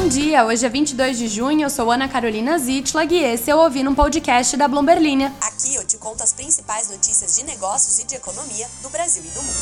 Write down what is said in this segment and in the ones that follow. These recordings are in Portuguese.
Bom dia, hoje é 22 de junho, eu sou Ana Carolina Zitlag e esse é o Ouvindo um Podcast da Bloomberg Linha. Aqui eu te conto as principais notícias de negócios e de economia do Brasil e do mundo.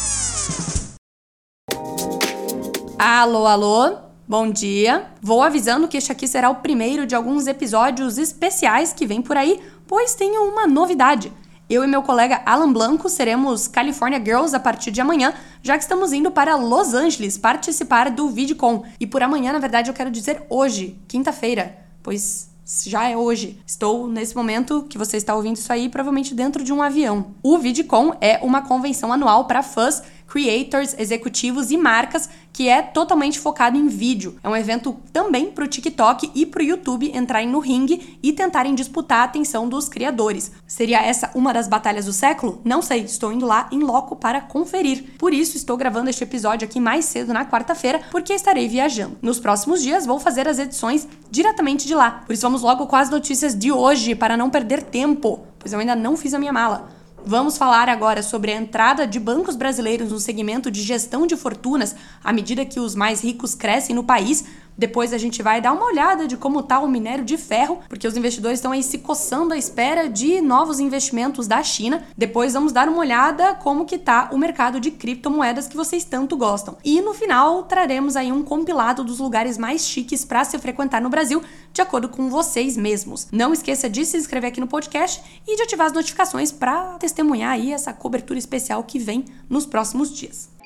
Alô, alô, bom dia. Vou avisando que este aqui será o primeiro de alguns episódios especiais que vem por aí, pois tenho uma novidade. Eu e meu colega Alan Blanco seremos California Girls a partir de amanhã, já que estamos indo para Los Angeles participar do VidCon. E por amanhã, na verdade, eu quero dizer hoje, quinta-feira, pois já é hoje. Estou nesse momento que você está ouvindo isso aí, provavelmente dentro de um avião. O VidCon é uma convenção anual para fãs creators, executivos e marcas, que é totalmente focado em vídeo. É um evento também para o TikTok e para o YouTube entrarem no ringue e tentarem disputar a atenção dos criadores. Seria essa uma das batalhas do século? Não sei, estou indo lá em loco para conferir. Por isso, estou gravando este episódio aqui mais cedo na quarta-feira, porque estarei viajando. Nos próximos dias, vou fazer as edições diretamente de lá. Por isso, vamos logo com as notícias de hoje, para não perder tempo, pois eu ainda não fiz a minha mala. Vamos falar agora sobre a entrada de bancos brasileiros no segmento de gestão de fortunas à medida que os mais ricos crescem no país, depois a gente vai dar uma olhada de como está o minério de ferro, porque os investidores estão aí se coçando à espera de novos investimentos da China. Depois vamos dar uma olhada como que está o mercado de criptomoedas que vocês tanto gostam. E no final traremos aí um compilado dos lugares mais chiques para se frequentar no Brasil, de acordo com vocês mesmos. Não esqueça de se inscrever aqui no podcast e de ativar as notificações para testemunhar aí essa cobertura especial que vem nos próximos dias.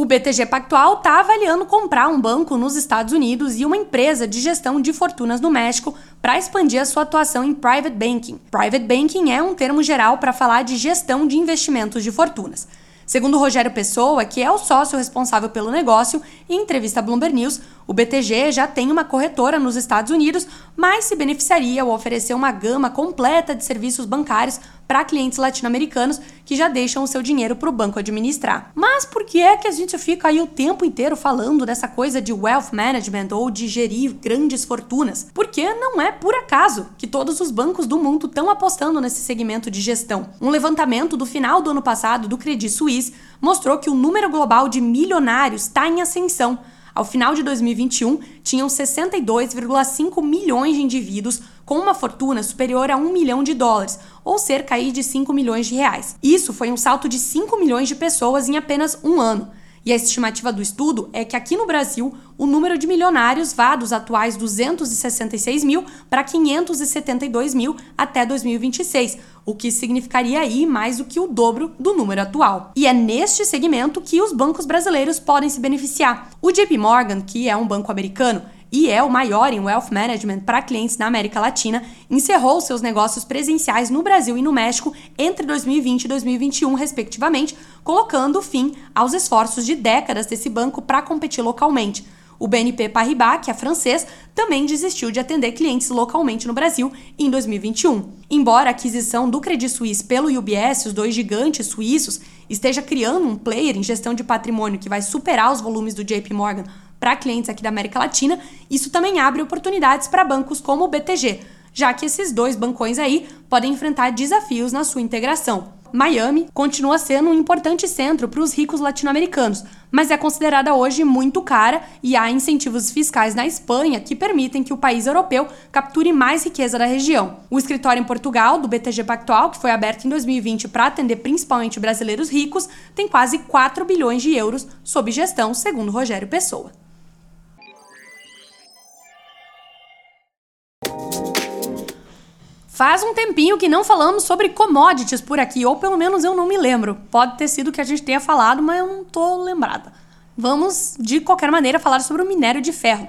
O BTG Pactual está avaliando comprar um banco nos Estados Unidos e uma empresa de gestão de fortunas no México para expandir a sua atuação em private banking. Private banking é um termo geral para falar de gestão de investimentos de fortunas. Segundo Rogério Pessoa, que é o sócio responsável pelo negócio, em entrevista à Bloomberg News, o BTG já tem uma corretora nos Estados Unidos, mas se beneficiaria ao oferecer uma gama completa de serviços bancários para clientes latino-americanos que já deixam o seu dinheiro para o banco administrar. Mas por que é que a gente fica aí o tempo inteiro falando dessa coisa de wealth management ou de gerir grandes fortunas? Porque não é por acaso que todos os bancos do mundo estão apostando nesse segmento de gestão. Um levantamento do final do ano passado do Credit Suisse mostrou que o número global de milionários está em ascensão ao final de 2021, tinham 62,5 milhões de indivíduos com uma fortuna superior a 1 milhão de dólares, ou cerca de 5 milhões de reais. Isso foi um salto de 5 milhões de pessoas em apenas um ano. E a estimativa do estudo é que aqui no Brasil o número de milionários vá dos atuais 266 mil para 572 mil até 2026, o que significaria aí mais do que o dobro do número atual. E é neste segmento que os bancos brasileiros podem se beneficiar. O JP Morgan, que é um banco americano, e é o maior em wealth management para clientes na América Latina, encerrou seus negócios presenciais no Brasil e no México entre 2020 e 2021, respectivamente, colocando fim aos esforços de décadas desse banco para competir localmente. O BNP Paribas, que é francês, também desistiu de atender clientes localmente no Brasil em 2021. Embora a aquisição do Credit Suisse pelo UBS, os dois gigantes suíços, esteja criando um player em gestão de patrimônio que vai superar os volumes do JP Morgan para clientes aqui da América Latina, isso também abre oportunidades para bancos como o BTG, já que esses dois bancões aí podem enfrentar desafios na sua integração. Miami continua sendo um importante centro para os ricos latino-americanos, mas é considerada hoje muito cara e há incentivos fiscais na Espanha que permitem que o país europeu capture mais riqueza da região. O escritório em Portugal, do BTG Pactual, que foi aberto em 2020 para atender principalmente brasileiros ricos, tem quase 4 bilhões de euros sob gestão, segundo Rogério Pessoa. Faz um tempinho que não falamos sobre commodities por aqui, ou pelo menos eu não me lembro. Pode ter sido que a gente tenha falado, mas eu não tô lembrada. Vamos, de qualquer maneira, falar sobre o minério de ferro.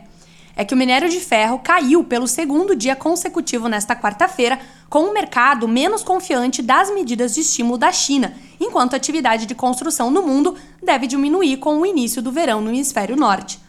É que o minério de ferro caiu pelo segundo dia consecutivo nesta quarta-feira, com o mercado menos confiante das medidas de estímulo da China, enquanto a atividade de construção no mundo deve diminuir com o início do verão no hemisfério norte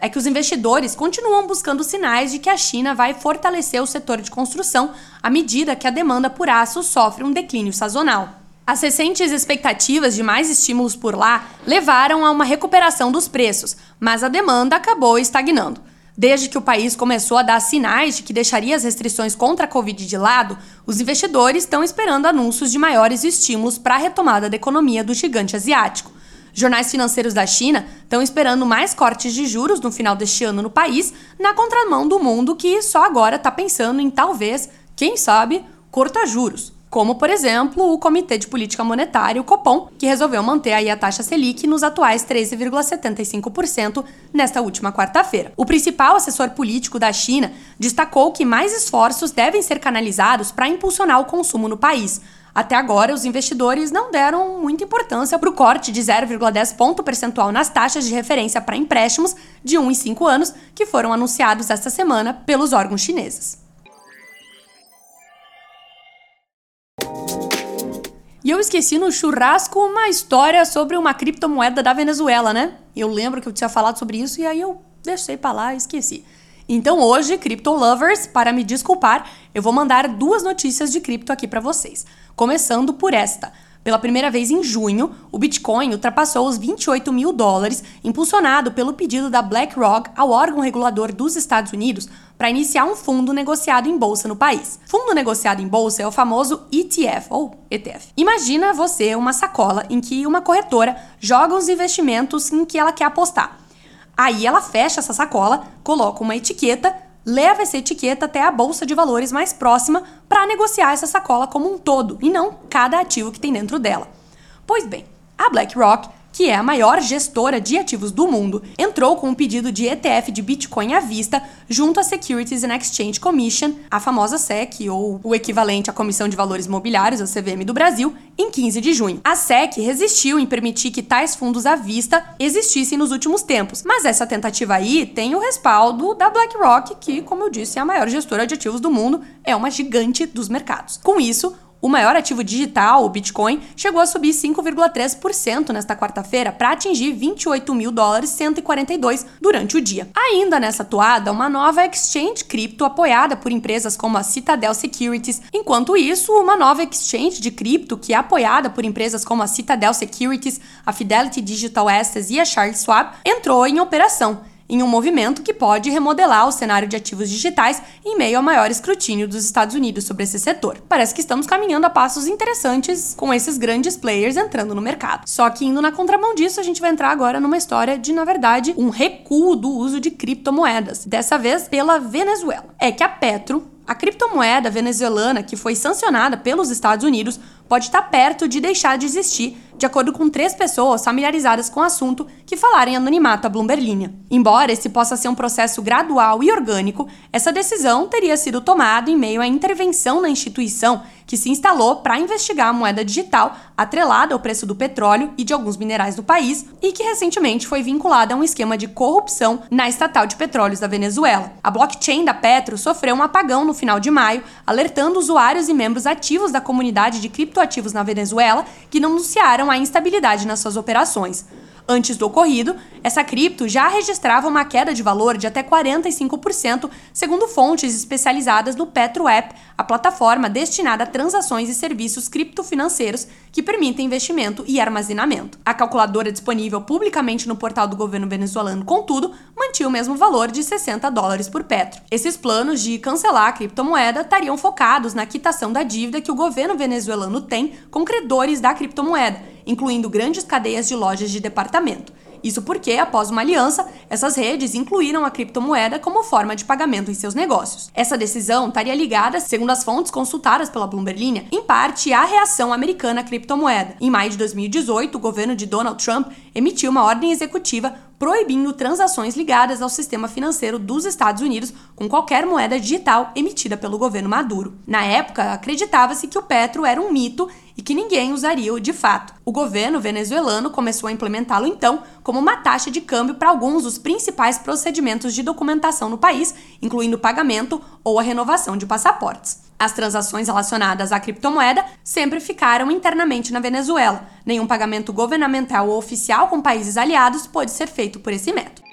é que os investidores continuam buscando sinais de que a China vai fortalecer o setor de construção à medida que a demanda por aço sofre um declínio sazonal. As recentes expectativas de mais estímulos por lá levaram a uma recuperação dos preços, mas a demanda acabou estagnando. Desde que o país começou a dar sinais de que deixaria as restrições contra a Covid de lado, os investidores estão esperando anúncios de maiores estímulos para a retomada da economia do gigante asiático. Jornais financeiros da China estão esperando mais cortes de juros no final deste ano no país, na contramão do mundo que só agora está pensando em talvez, quem sabe, cortar juros como, por exemplo, o Comitê de Política Monetária, o Copom, que resolveu manter aí a taxa Selic nos atuais 13,75% nesta última quarta-feira. O principal assessor político da China destacou que mais esforços devem ser canalizados para impulsionar o consumo no país. Até agora, os investidores não deram muita importância para o corte de 0,10 ponto percentual nas taxas de referência para empréstimos de 1 e 5 anos que foram anunciados esta semana pelos órgãos chineses. E eu esqueci no churrasco uma história sobre uma criptomoeda da Venezuela, né? Eu lembro que eu tinha falado sobre isso e aí eu deixei para lá e esqueci. Então hoje, Crypto Lovers, para me desculpar, eu vou mandar duas notícias de cripto aqui para vocês. Começando por esta. Pela primeira vez em junho, o Bitcoin ultrapassou os 28 mil dólares, impulsionado pelo pedido da BlackRock ao órgão regulador dos Estados Unidos para iniciar um fundo negociado em bolsa no país. Fundo negociado em bolsa é o famoso ETF ou ETF. Imagina você uma sacola em que uma corretora joga os investimentos em que ela quer apostar. Aí ela fecha essa sacola, coloca uma etiqueta leva essa etiqueta até a bolsa de valores mais próxima para negociar essa sacola como um todo e não cada ativo que tem dentro dela. Pois bem, a BlackRock que é a maior gestora de ativos do mundo, entrou com um pedido de ETF de Bitcoin à vista junto à Securities and Exchange Commission, a famosa SEC, ou o equivalente à Comissão de Valores Mobiliários, a CVM do Brasil, em 15 de junho. A SEC resistiu em permitir que tais fundos à vista existissem nos últimos tempos, mas essa tentativa aí tem o respaldo da BlackRock, que, como eu disse, é a maior gestora de ativos do mundo, é uma gigante dos mercados. Com isso, o maior ativo digital, o Bitcoin, chegou a subir 5,3% nesta quarta-feira para atingir 28 mil dólares 142 durante o dia. Ainda nessa toada, uma nova exchange cripto apoiada por empresas como a Citadel Securities. Enquanto isso, uma nova exchange de cripto que é apoiada por empresas como a Citadel Securities, a Fidelity Digital Assets e a Charles Schwab entrou em operação em um movimento que pode remodelar o cenário de ativos digitais em meio ao maior escrutínio dos Estados Unidos sobre esse setor. Parece que estamos caminhando a passos interessantes com esses grandes players entrando no mercado. Só que indo na contramão disso, a gente vai entrar agora numa história de, na verdade, um recuo do uso de criptomoedas, dessa vez pela Venezuela. É que a Petro, a criptomoeda venezuelana que foi sancionada pelos Estados Unidos, pode estar perto de deixar de existir de acordo com três pessoas familiarizadas com o assunto que falaram em anonimato à Bloomberg Linha. Embora esse possa ser um processo gradual e orgânico, essa decisão teria sido tomada em meio à intervenção na instituição que se instalou para investigar a moeda digital atrelada ao preço do petróleo e de alguns minerais do país e que recentemente foi vinculada a um esquema de corrupção na estatal de petróleos da Venezuela. A blockchain da Petro sofreu um apagão no final de maio, alertando usuários e membros ativos da comunidade de criptoativos na Venezuela que denunciaram a instabilidade nas suas operações. Antes do ocorrido, essa cripto já registrava uma queda de valor de até 45%, segundo fontes especializadas no PetroApp, a plataforma destinada a transações e serviços criptofinanceiros que permitem investimento e armazenamento. A calculadora disponível publicamente no portal do governo venezuelano, contudo, mantinha o mesmo valor de 60 dólares por petro. Esses planos de cancelar a criptomoeda estariam focados na quitação da dívida que o governo venezuelano tem com credores da criptomoeda incluindo grandes cadeias de lojas de departamento. Isso porque, após uma aliança, essas redes incluíram a criptomoeda como forma de pagamento em seus negócios. Essa decisão estaria ligada, segundo as fontes consultadas pela Bloomberg Linha, em parte à reação americana à criptomoeda. Em maio de 2018, o governo de Donald Trump emitiu uma ordem executiva proibindo transações ligadas ao sistema financeiro dos Estados Unidos com qualquer moeda digital emitida pelo governo Maduro. Na época, acreditava-se que o Petro era um mito e que ninguém usaria-o de fato. O governo venezuelano começou a implementá-lo então como uma taxa de câmbio para alguns dos principais procedimentos de documentação no país, incluindo pagamento ou a renovação de passaportes. As transações relacionadas à criptomoeda sempre ficaram internamente na Venezuela. Nenhum pagamento governamental ou oficial com países aliados pode ser feito por esse método.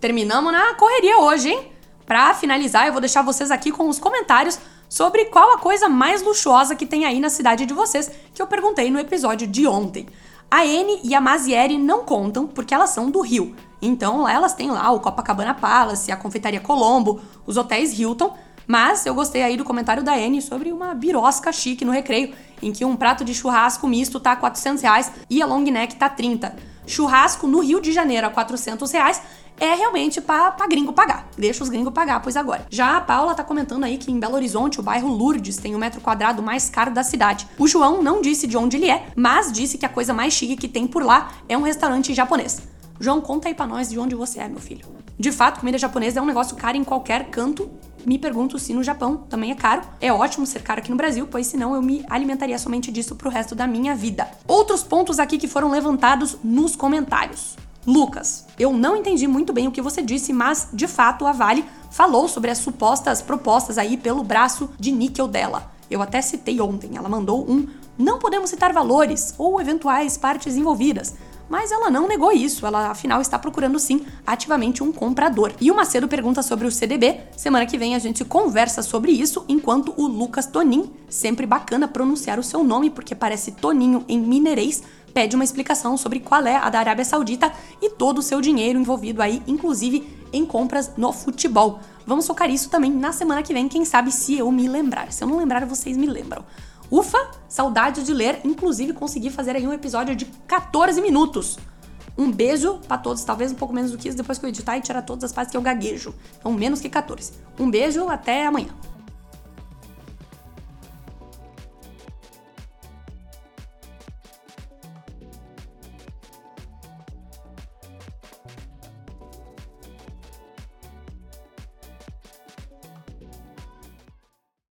Terminamos na correria hoje, hein? Para finalizar, eu vou deixar vocês aqui com os comentários sobre qual a coisa mais luxuosa que tem aí na cidade de vocês, que eu perguntei no episódio de ontem. A N e a Mazieri não contam porque elas são do Rio. Então elas têm lá o Copacabana Palace, a Confeitaria Colombo, os hotéis Hilton, Mas eu gostei aí do comentário da Anne sobre uma birosca chique no recreio, em que um prato de churrasco misto tá 400 reais e a long neck tá 30. Churrasco no Rio de Janeiro a 400 reais é realmente pra gringo pagar. Deixa os gringos pagar, pois agora. Já a Paula tá comentando aí que em Belo Horizonte, o bairro Lourdes tem o metro quadrado mais caro da cidade. O João não disse de onde ele é, mas disse que a coisa mais chique que tem por lá é um restaurante japonês. João, conta aí pra nós de onde você é, meu filho. De fato, comida japonesa é um negócio caro em qualquer canto. Me pergunto se no Japão também é caro. É ótimo ser caro aqui no Brasil, pois senão eu me alimentaria somente disso pro resto da minha vida. Outros pontos aqui que foram levantados nos comentários. Lucas, eu não entendi muito bem o que você disse, mas de fato a Vale falou sobre as supostas propostas aí pelo braço de níquel dela. Eu até citei ontem, ela mandou um não podemos citar valores ou eventuais partes envolvidas, mas ela não negou isso, ela afinal está procurando sim ativamente um comprador. E o Macedo pergunta sobre o CDB, semana que vem a gente conversa sobre isso, enquanto o Lucas Tonin, sempre bacana pronunciar o seu nome porque parece Toninho em mineirês, pede uma explicação sobre qual é a da Arábia Saudita e todo o seu dinheiro envolvido aí, inclusive em compras no futebol. Vamos focar isso também na semana que vem, quem sabe se eu me lembrar. Se eu não lembrar, vocês me lembram. Ufa, saudade de ler, inclusive consegui fazer aí um episódio de 14 minutos. Um beijo para todos, talvez um pouco menos do que isso depois que eu editar e tirar todas as partes que eu gaguejo. Então, menos que 14. Um beijo, até amanhã.